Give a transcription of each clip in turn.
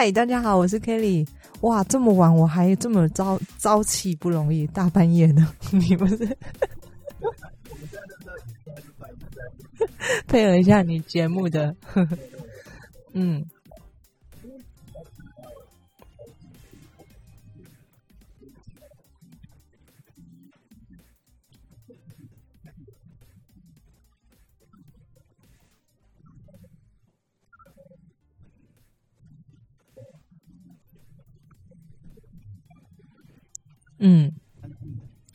嗨，大家好，我是 Kelly。哇，这么晚我还这么朝朝气不容易，大半夜的，你不是？配合一下你节目的，嗯。嗯，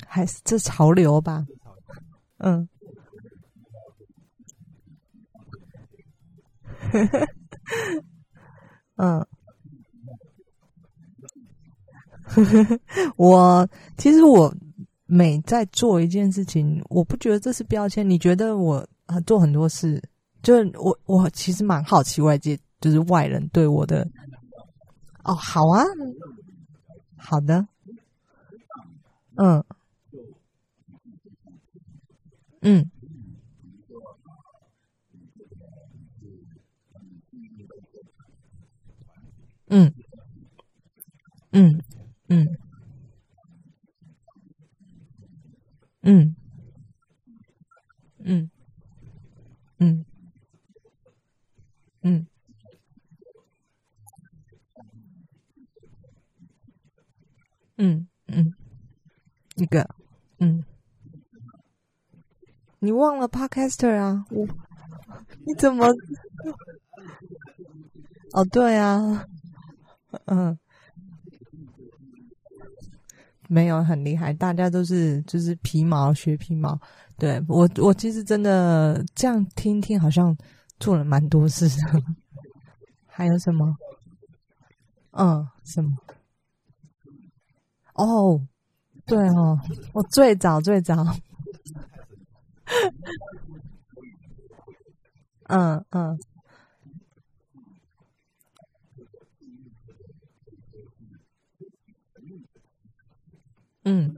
还是这潮流吧。嗯，嗯，我其实我每在做一件事情，我不觉得这是标签。你觉得我啊做很多事，就是我我其实蛮好奇外界就是外人对我的。哦，好啊，好的。嗯，嗯，嗯，嗯，嗯，嗯，嗯，嗯，嗯，嗯，一个，嗯，你忘了 Podcaster 啊？我你怎么？哦，对啊，嗯，没有很厉害，大家都是就是皮毛学皮毛。对我，我其实真的这样听听，好像做了蛮多事的。还有什么？嗯，什么？哦。对哦，我最早最早，嗯 嗯，嗯，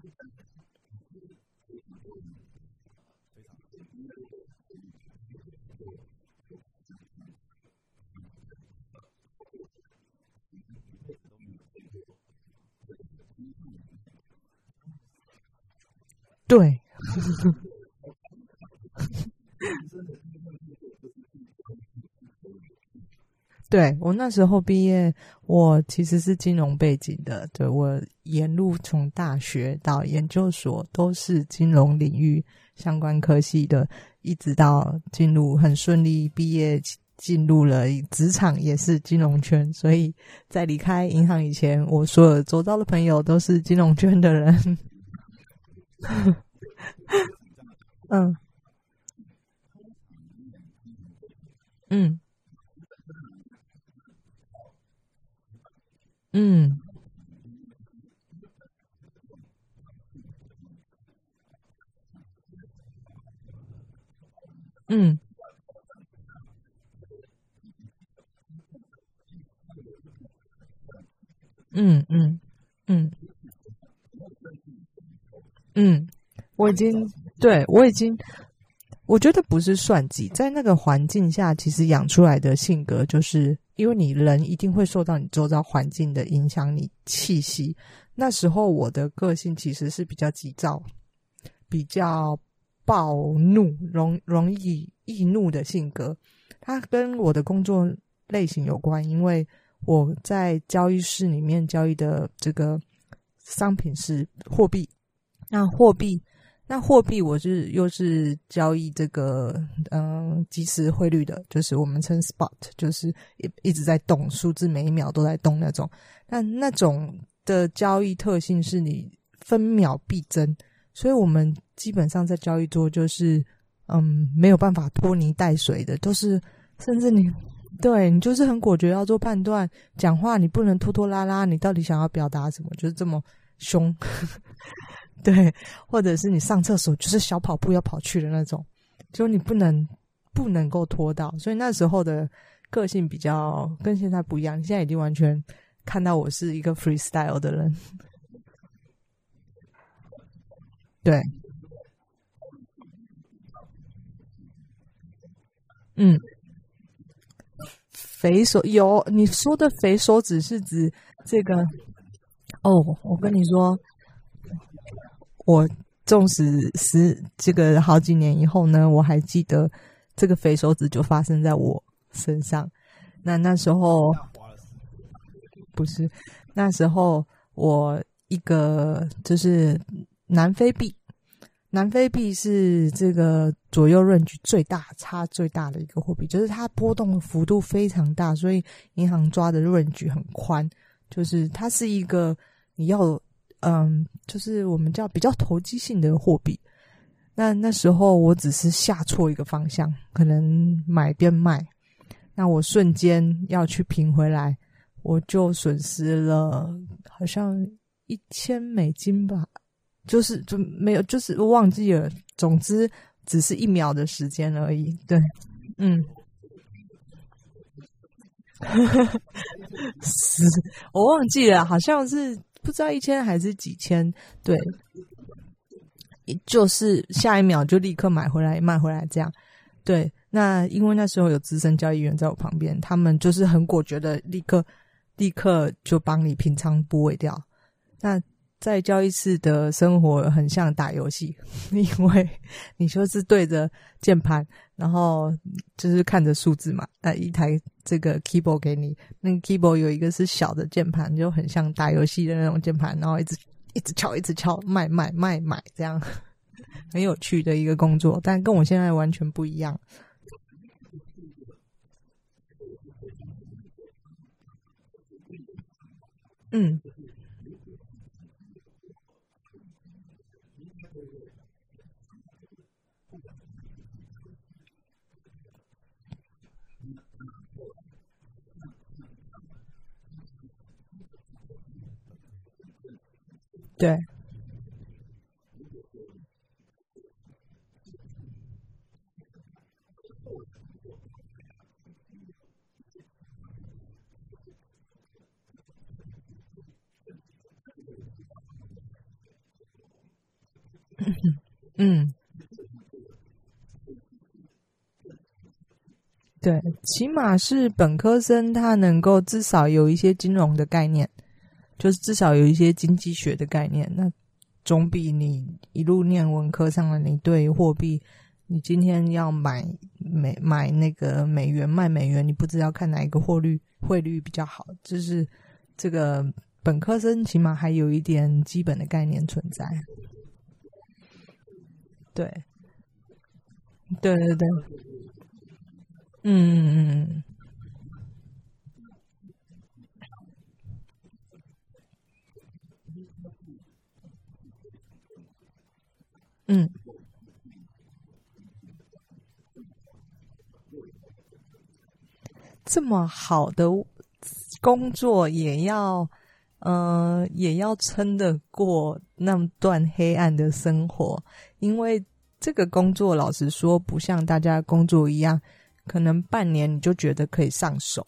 对，对我那时候毕业，我其实是金融背景的，对我沿路从大学到研究所都是金融领域相关科系的，一直到进入很顺利毕业，进入了职场也是金融圈，所以在离开银行以前，我所有周遭的朋友都是金融圈的人。嗯，嗯，嗯，嗯，嗯，嗯，嗯，嗯。我已经对我已经，我觉得不是算计，在那个环境下，其实养出来的性格，就是因为你人一定会受到你周遭环境的影响，你气息。那时候我的个性其实是比较急躁、比较暴怒、容容易易怒的性格。它跟我的工作类型有关，因为我在交易室里面交易的这个商品是货币，那货币。那货币我是又是交易这个嗯即时汇率的，就是我们称 spot，就是一一直在动，数字每一秒都在动那种。那那种的交易特性是你分秒必争，所以我们基本上在交易桌就是嗯没有办法拖泥带水的，都是甚至你对你就是很果决要做判断，讲话你不能拖拖拉拉，你到底想要表达什么？就是这么凶。对，或者是你上厕所就是小跑步要跑去的那种，就你不能不能够拖到，所以那时候的个性比较跟现在不一样。现在已经完全看到我是一个 freestyle 的人，对，嗯，肥手有你说的肥手指是指这个？哦，我跟你说，我纵使十这个好几年以后呢，我还记得这个肥手指就发生在我身上。那那时候不是那时候，我一个就是南非币。南非币是这个左右 range 最大差最大的一个货币，就是它波动的幅度非常大，所以银行抓的 range 很宽。就是它是一个你要嗯，就是我们叫比较投机性的货币。那那时候我只是下错一个方向，可能买变卖，那我瞬间要去平回来，我就损失了好像一千美金吧。就是就没有，就是忘记了。总之，只是一秒的时间而已。对，嗯，是，我忘记了，好像是不知道一千还是几千。对，就是下一秒就立刻买回来卖回来这样。对，那因为那时候有资深交易员在我旁边，他们就是很果决的，立刻立刻就帮你平仓部位掉。那。在交易室的生活很像打游戏，因为你就是对着键盘，然后就是看着数字嘛。那一台这个 keyboard 给你，那个 keyboard 有一个是小的键盘，就很像打游戏的那种键盘，然后一直一直敲，一直敲，卖卖卖买，这样 很有趣的一个工作，但跟我现在完全不一样。嗯。对，嗯，对，起码是本科生，他能够至少有一些金融的概念。就是至少有一些经济学的概念，那总比你一路念文科上了，你对货币，你今天要买美买那个美元卖美元，你不知道看哪一个汇率汇率比较好，就是这个本科生起码还有一点基本的概念存在。对，对对对，嗯嗯嗯。嗯，这么好的工作也要，呃，也要撑得过那段黑暗的生活。因为这个工作，老实说，不像大家工作一样，可能半年你就觉得可以上手。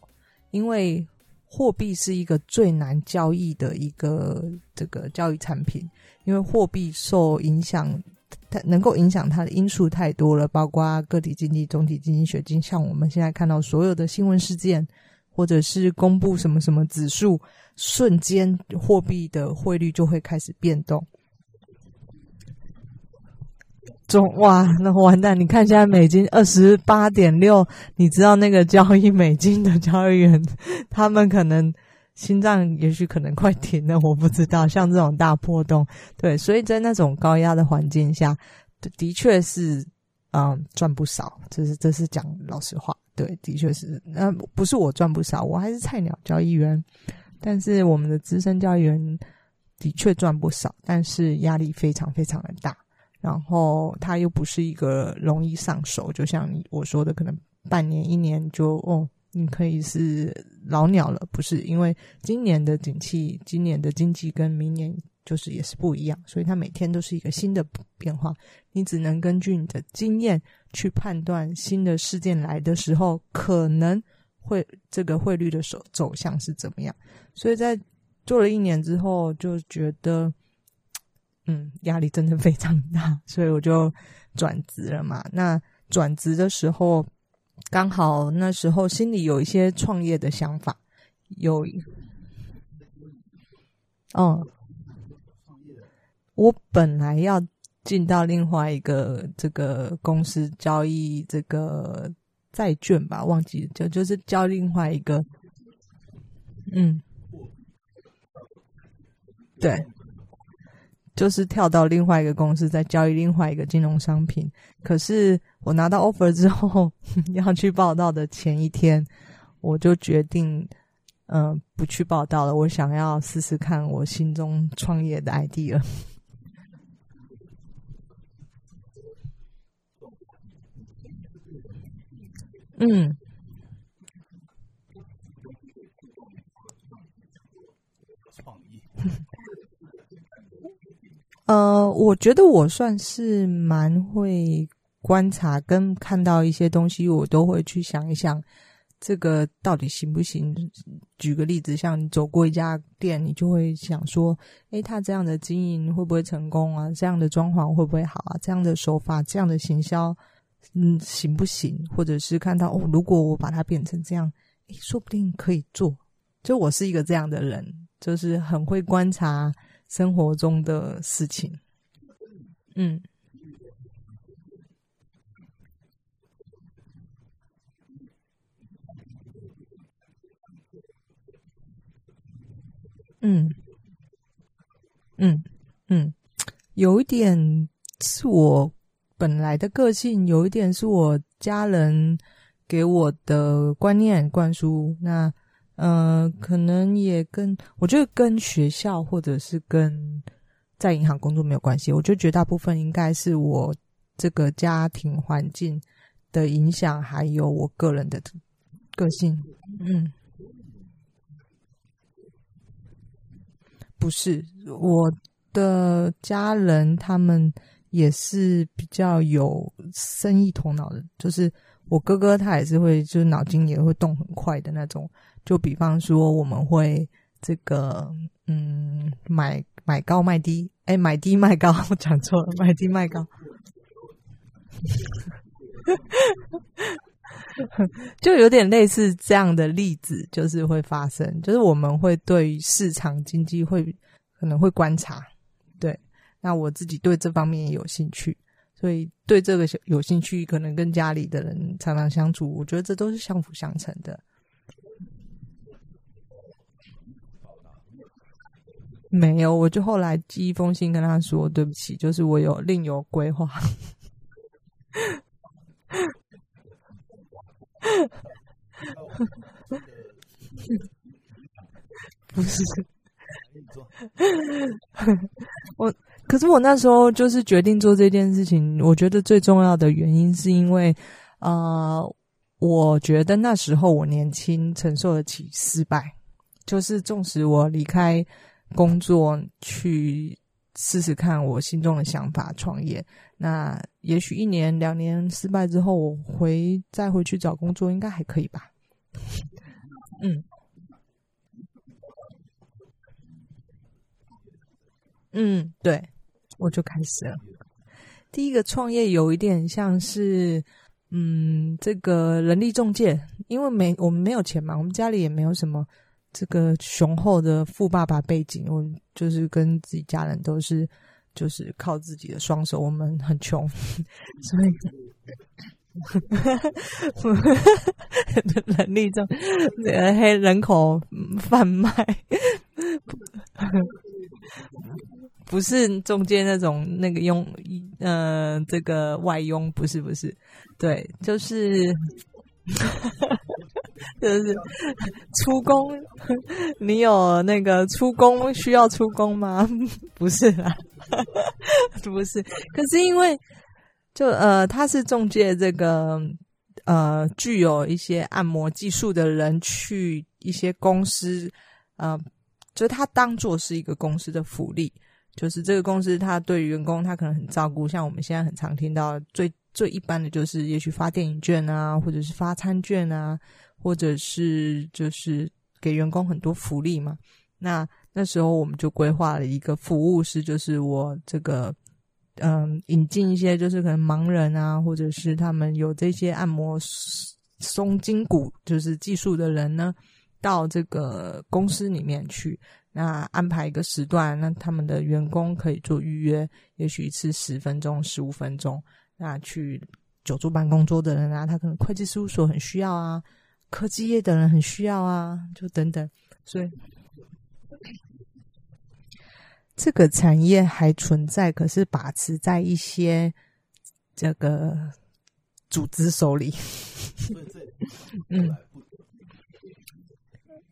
因为货币是一个最难交易的一个这个交易产品，因为货币受影响。它能够影响它的因素太多了，包括个体经济、总体经济学，经像我们现在看到所有的新闻事件，或者是公布什么什么指数，瞬间货币的汇率就会开始变动。中哇，那完蛋！你看现在美金二十八点六，你知道那个交易美金的交易员，他们可能。心脏也许可能快停了，我不知道。像这种大波动，对，所以在那种高压的环境下，的确是，嗯，赚不少。这是这是讲老实话，对，的确是。那不是我赚不少，我还是菜鸟交易员，但是我们的资深交易员的确赚不少，但是压力非常非常的大。然后他又不是一个容易上手，就像我说的，可能半年一年就哦。你可以是老鸟了，不是？因为今年的景气，今年的经济跟明年就是也是不一样，所以它每天都是一个新的变化。你只能根据你的经验去判断新的事件来的时候，可能会这个汇率的走走向是怎么样。所以在做了一年之后，就觉得，嗯，压力真的非常大，所以我就转职了嘛。那转职的时候。刚好那时候心里有一些创业的想法，有，嗯，我本来要进到另外一个这个公司交易这个债券吧，忘记就就是交另外一个，嗯，对。就是跳到另外一个公司，再交易另外一个金融商品。可是我拿到 offer 之后，要去报道的前一天，我就决定，嗯，不去报道了。我想要试试看我心中创业的 idea。嗯。呃，我觉得我算是蛮会观察跟看到一些东西，我都会去想一想，这个到底行不行？举个例子，像你走过一家店，你就会想说，诶，他这样的经营会不会成功啊？这样的装潢会不会好啊？这样的手法，这样的行销，嗯，行不行？或者是看到哦，如果我把它变成这样，诶，说不定可以做。就我是一个这样的人，就是很会观察。生活中的事情，嗯，嗯，嗯，嗯，有一点是我本来的个性，有一点是我家人给我的观念灌输。那。呃，可能也跟我觉得跟学校或者是跟在银行工作没有关系。我觉得绝大部分应该是我这个家庭环境的影响，还有我个人的个性。嗯，不是我的家人，他们也是比较有生意头脑的。就是我哥哥，他也是会，就是脑筋也会动很快的那种。就比方说，我们会这个，嗯，买买高卖低，哎，买低卖高，我讲错了，买低卖高，就有点类似这样的例子，就是会发生，就是我们会对市场经济会可能会观察，对，那我自己对这方面也有兴趣，所以对这个有兴趣，可能跟家里的人常常相处，我觉得这都是相辅相成的。没有，我就后来寄一封信跟他说对不起，就是我有另有规划。不是，我可是我那时候就是决定做这件事情，我觉得最重要的原因是因为，呃，我觉得那时候我年轻，承受得起失败，就是纵使我离开。工作去试试看我心中的想法，创业。那也许一年两年失败之后，我回再回去找工作，应该还可以吧？嗯嗯，对，我就开始了。第一个创业有一点像是，嗯，这个人力中介，因为没我们没有钱嘛，我们家里也没有什么。这个雄厚的富爸爸背景，我就是跟自己家人都是，就是靠自己的双手。我们很穷，所以 能力中黑人口贩卖，不是中间那种那个佣，呃，这个外佣不是不是，对，就是。就是出工，你有那个出工需要出工吗？不是啦，不是。可是因为就呃，他是中介这个呃，具有一些按摩技术的人去一些公司，呃，就他当做是一个公司的福利，就是这个公司他对员工他可能很照顾，像我们现在很常听到最最一般的就是，也许发电影券啊，或者是发餐券啊。或者是就是给员工很多福利嘛，那那时候我们就规划了一个服务是，就是我这个嗯引进一些就是可能盲人啊，或者是他们有这些按摩松筋骨，就是技术的人呢，到这个公司里面去，那安排一个时段，那他们的员工可以做预约，也许一次十分钟、十五分钟，那去久坐办公桌的人啊，他可能会计事务所很需要啊，科技业的人很需要啊，就等等，所以。这个产业还存在，可是把持在一些这个组织手里。嗯，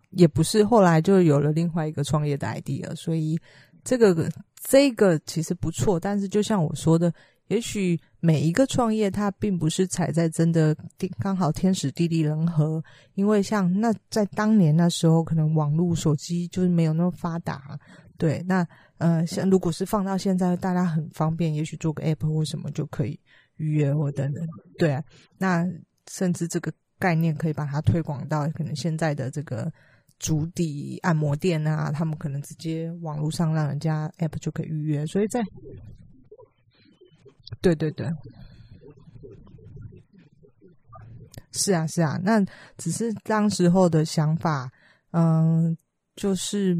也不是，后来就有了另外一个创业的 idea，所以这个这个其实不错。但是就像我说的，也许每一个创业它并不是踩在真的刚好天时地利人和，因为像那在当年那时候，可能网络手机就是没有那么发达。对，那呃，像如果是放到现在，大家很方便，也许做个 app 或什么就可以预约或等等。对，那甚至这个概念可以把它推广到可能现在的这个足底按摩店啊，他们可能直接网络上让人家 app 就可以预约。所以在，对对对，是啊是啊，那只是当时候的想法，嗯，就是。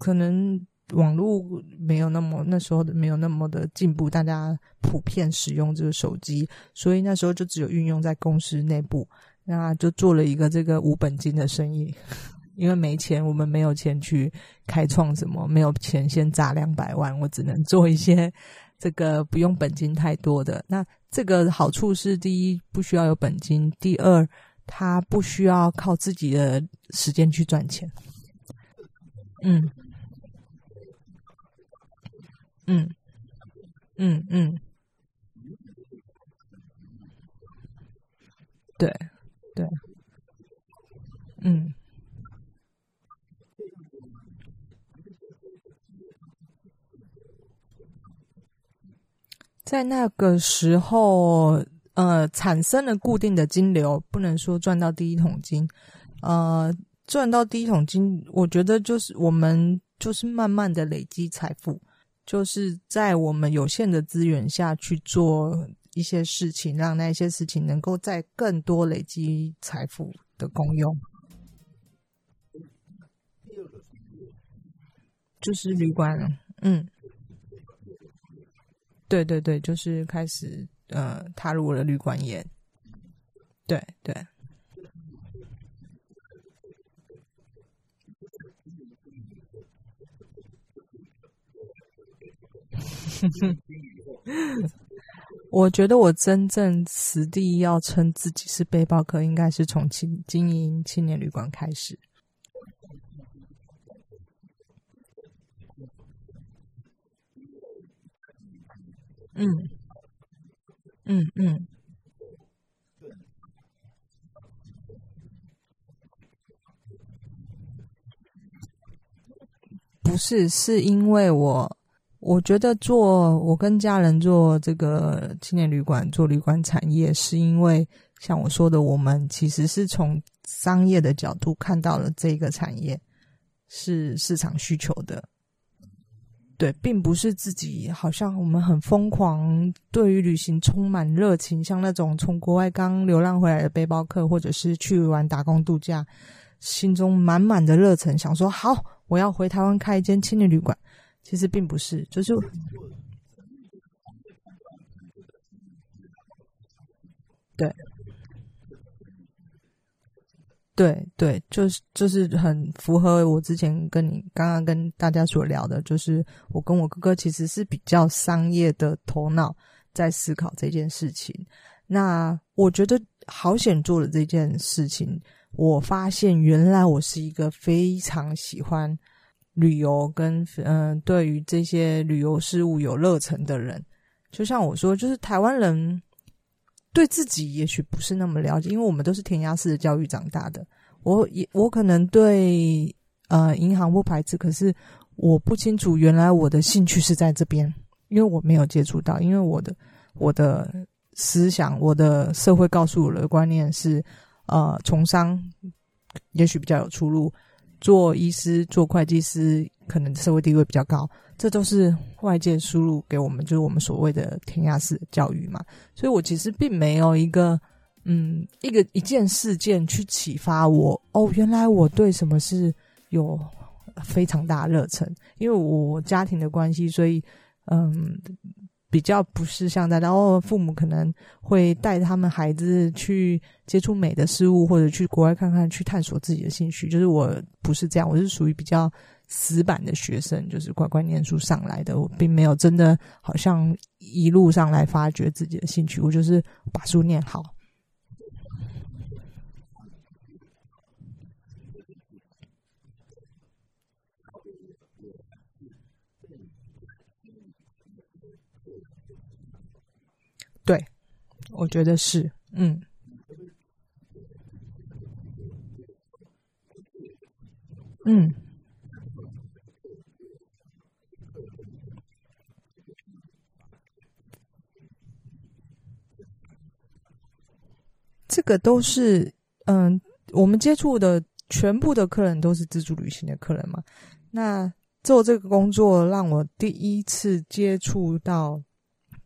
可能网络没有那么那时候没有那么的进步，大家普遍使用这个手机，所以那时候就只有运用在公司内部，那就做了一个这个无本金的生意，因为没钱，我们没有钱去开创什么，没有钱先砸两百万，我只能做一些这个不用本金太多的。那这个好处是，第一不需要有本金，第二他不需要靠自己的时间去赚钱。嗯。嗯，嗯嗯，对对，嗯，在那个时候，呃，产生了固定的金流，不能说赚到第一桶金，呃，赚到第一桶金，我觉得就是我们就是慢慢的累积财富。就是在我们有限的资源下去做一些事情，让那些事情能够在更多累积财富的功用。就是旅馆，嗯，对对对，就是开始呃踏入了旅馆业，对对。我觉得我真正实地要称自己是背包客，应该是从经经营青年旅馆开始。嗯，嗯嗯，不是，是因为我。我觉得做我跟家人做这个青年旅馆，做旅馆产业，是因为像我说的，我们其实是从商业的角度看到了这个产业是市场需求的，对，并不是自己好像我们很疯狂，对于旅行充满热情，像那种从国外刚流浪回来的背包客，或者是去玩打工度假，心中满满的热忱，想说好，我要回台湾开一间青年旅馆。其实并不是，就是对，对对，就是就是很符合我之前跟你刚刚跟大家所聊的，就是我跟我哥哥其实是比较商业的头脑在思考这件事情。那我觉得好险做了这件事情，我发现原来我是一个非常喜欢。旅游跟嗯，对于这些旅游事物有热忱的人，就像我说，就是台湾人对自己也许不是那么了解，因为我们都是填鸭式的教育长大的。我也我可能对呃银行不排斥，可是我不清楚原来我的兴趣是在这边，因为我没有接触到，因为我的我的思想，我的社会告诉我的观念是，呃，从商也许比较有出路。做医师、做会计师，可能社会地位比较高，这都是外界输入给我们，就是我们所谓的填鸭式教育嘛。所以我其实并没有一个，嗯，一个一件事件去启发我。哦，原来我对什么是有非常大热忱，因为我家庭的关系，所以嗯，比较不是像在然后父母可能会带他们孩子去接触美的事物，或者去国外看看，去探索自己的兴趣。就是我不是这样，我是属于比较死板的学生，就是乖乖念书上来的。我并没有真的好像一路上来发掘自己的兴趣，我就是把书念好。对，我觉得是，嗯，嗯，这个都是，嗯，我们接触的全部的客人都是自助旅行的客人嘛。那做这个工作，让我第一次接触到。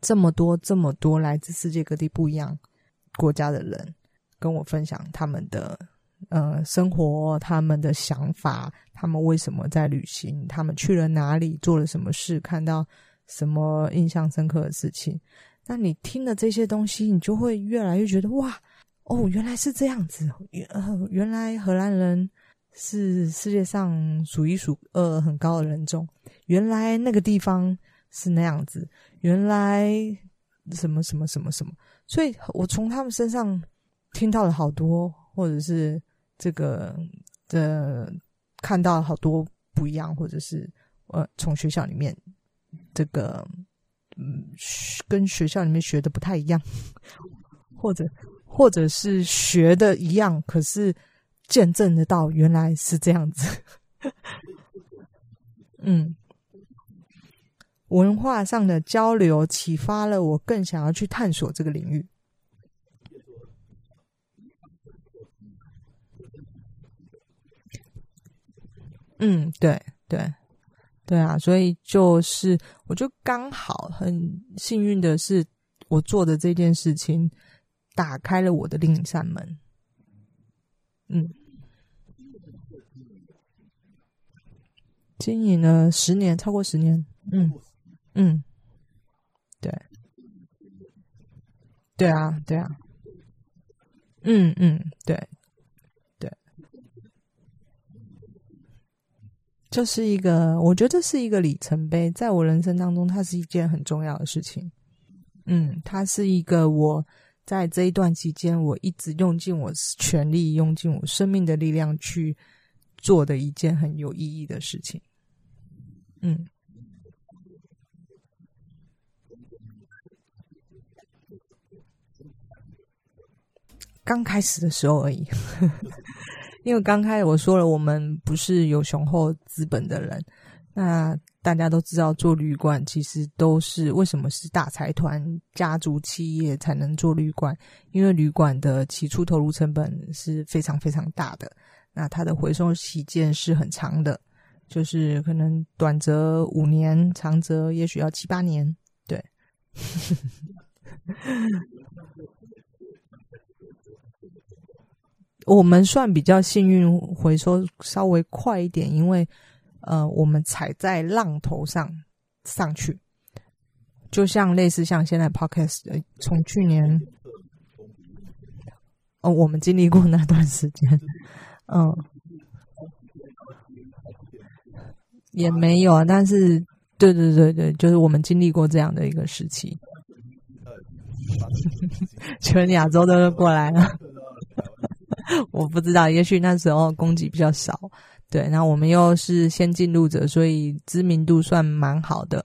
这么多这么多来自世界各地不一样国家的人跟我分享他们的呃生活，他们的想法，他们为什么在旅行，他们去了哪里，做了什么事，看到什么印象深刻的事情。那你听了这些东西，你就会越来越觉得哇哦，原来是这样子，原原来荷兰人是世界上数一数二很高的人种，原来那个地方是那样子。原来什么什么什么什么，所以我从他们身上听到了好多，或者是这个的看到好多不一样，或者是呃从学校里面这个嗯跟学校里面学的不太一样，或者或者是学的一样，可是见证得到原来是这样子，嗯。文化上的交流启发了我，更想要去探索这个领域。嗯，对对对啊，所以就是我就刚好很幸运的是，我做的这件事情打开了我的另一扇门。嗯，经营了十年，超过十年。嗯。嗯，对，对啊，对啊，嗯嗯，对，对，就是一个，我觉得是一个里程碑，在我人生当中，它是一件很重要的事情。嗯，它是一个我在这一段期间，我一直用尽我全力，用尽我生命的力量去做的一件很有意义的事情。嗯。刚开始的时候而已，因为刚开始我说了，我们不是有雄厚资本的人。那大家都知道，做旅馆其实都是为什么是大财团、家族企业才能做旅馆？因为旅馆的起初投入成本是非常非常大的，那它的回收期间是很长的，就是可能短则五年，长则也许要七八年。对。我们算比较幸运，回收稍微快一点，因为呃，我们踩在浪头上上去，就像类似像现在 Podcast，从去年哦，我们经历过那段时间，嗯，也没有啊，但是对对对对，就是我们经历过这样的一个时期，全亚洲都过来了。我不知道，也许那时候供给比较少，对，那我们又是先进入者，所以知名度算蛮好的。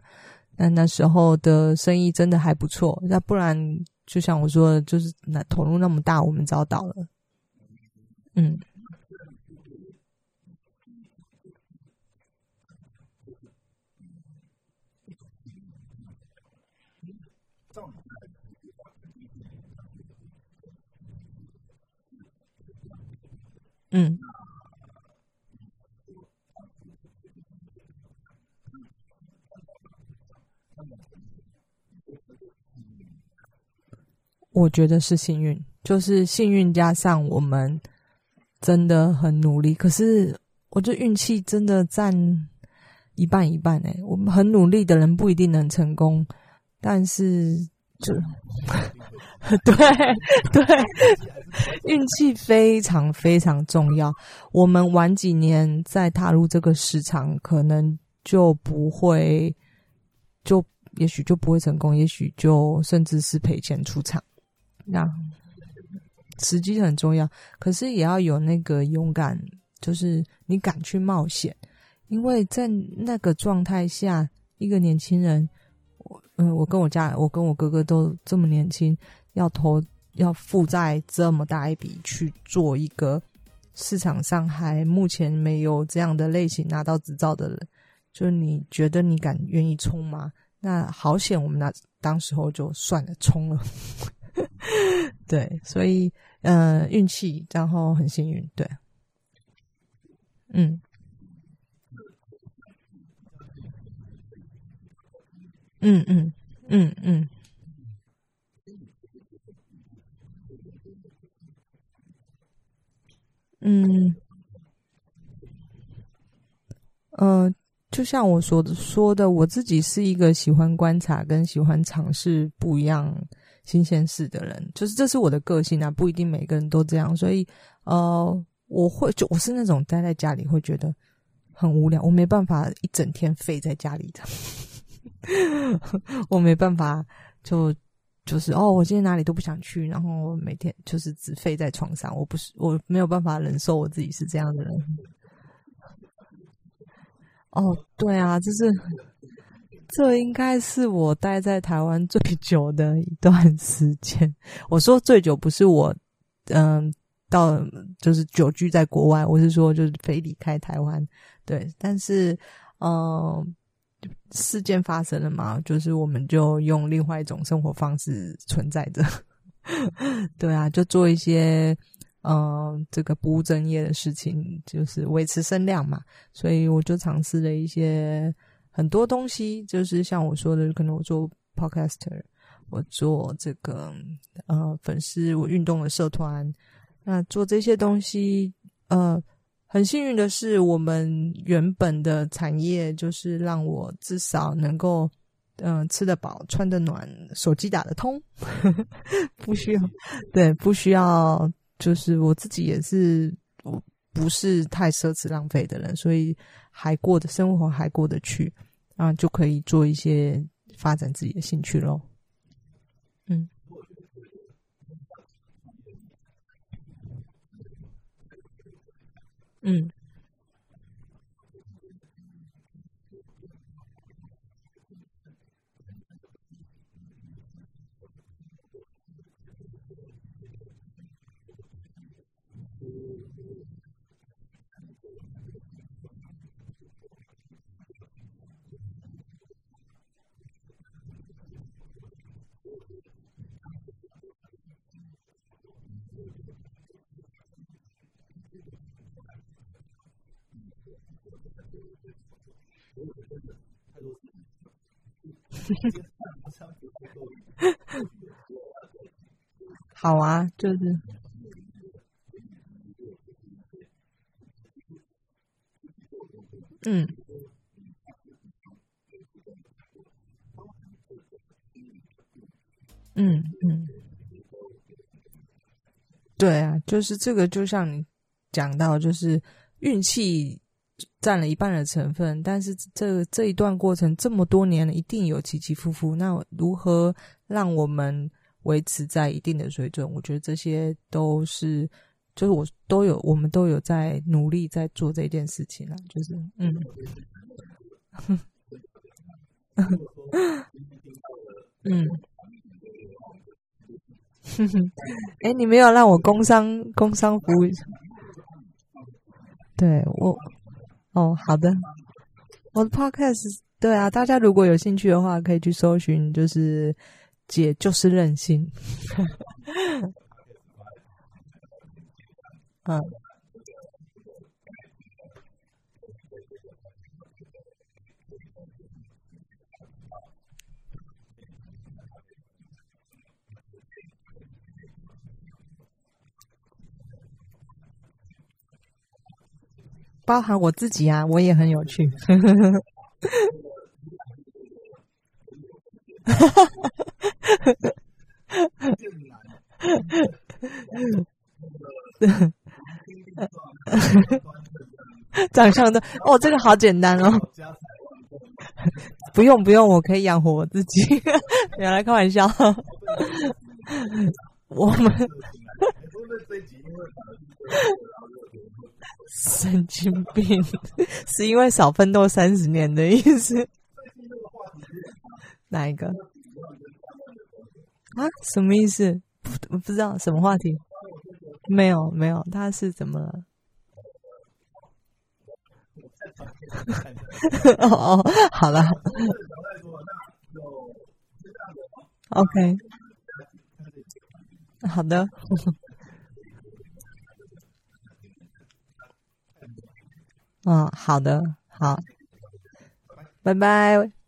那那时候的生意真的还不错，那不然就像我说的，就是那投入那么大，我们早倒了。嗯。嗯，我觉得是幸运，就是幸运加上我们真的很努力。可是我觉得运气真的占一半一半诶。我们很努力的人不一定能成功，但是就对 对，运气非常非常重要。我们晚几年再踏入这个市场，可能就不会就。也许就不会成功，也许就甚至是赔钱出场。那时机很重要，可是也要有那个勇敢，就是你敢去冒险。因为在那个状态下，一个年轻人，我嗯，我跟我家，我跟我哥哥都这么年轻，要投要负债这么大一笔去做一个市场上还目前没有这样的类型拿到执照的人，就你觉得你敢愿意冲吗？那好险，我们那当时候就算了，冲了。对，所以嗯，运气，然后很幸运，对，嗯，嗯嗯嗯嗯，嗯，嗯。就像我说的说的，我自己是一个喜欢观察跟喜欢尝试不一样新鲜事的人，就是这是我的个性啊，不一定每个人都这样，所以呃，我会就我是那种待在家里会觉得很无聊，我没办法一整天废在家里的，我没办法就就是哦，我今天哪里都不想去，然后每天就是只废在床上，我不是我没有办法忍受我自己是这样的人。哦，对啊，就是这应该是我待在台湾最久的一段时间。我说最久不是我，嗯，到就是久居在国外，我是说就是非离开台湾。对，但是嗯，事件发生了嘛，就是我们就用另外一种生活方式存在着。对啊，就做一些。嗯，这个不务正业的事情就是维持声量嘛，所以我就尝试了一些很多东西，就是像我说的，可能我做 podcaster，我做这个呃粉丝，我运动的社团，那做这些东西，呃，很幸运的是，我们原本的产业就是让我至少能够嗯吃得饱、穿得暖、手机打得通，不需要对，不需要。就是我自己也是，不是太奢侈浪费的人，所以还过的生活还过得去，啊，就可以做一些发展自己的兴趣喽。嗯，嗯，好啊，就是，嗯，嗯嗯，对啊，就是这个，就像你讲到，就是运气。占了一半的成分，但是这这一段过程这么多年了，一定有起起伏伏。那如何让我们维持在一定的水准？我觉得这些都是，就是我都有，我们都有在努力在做这件事情了。就是，嗯，嗯，哎，你没有让我工商工商服务，对我。哦，好的，我的 podcast 对啊，大家如果有兴趣的话，可以去搜寻，就是姐就是任性，嗯。包含我自己啊，我也很有趣。长相的哦，这个好简单哦，不用不用，我可以养活我自己。原来开玩笑，我们神经病，是因为少奋斗三十年的意思？哪一个？啊？什么意思？不不知道什么话题？没有没有，他是怎么了？哦，好了，OK，好的，嗯，好的，好，拜拜。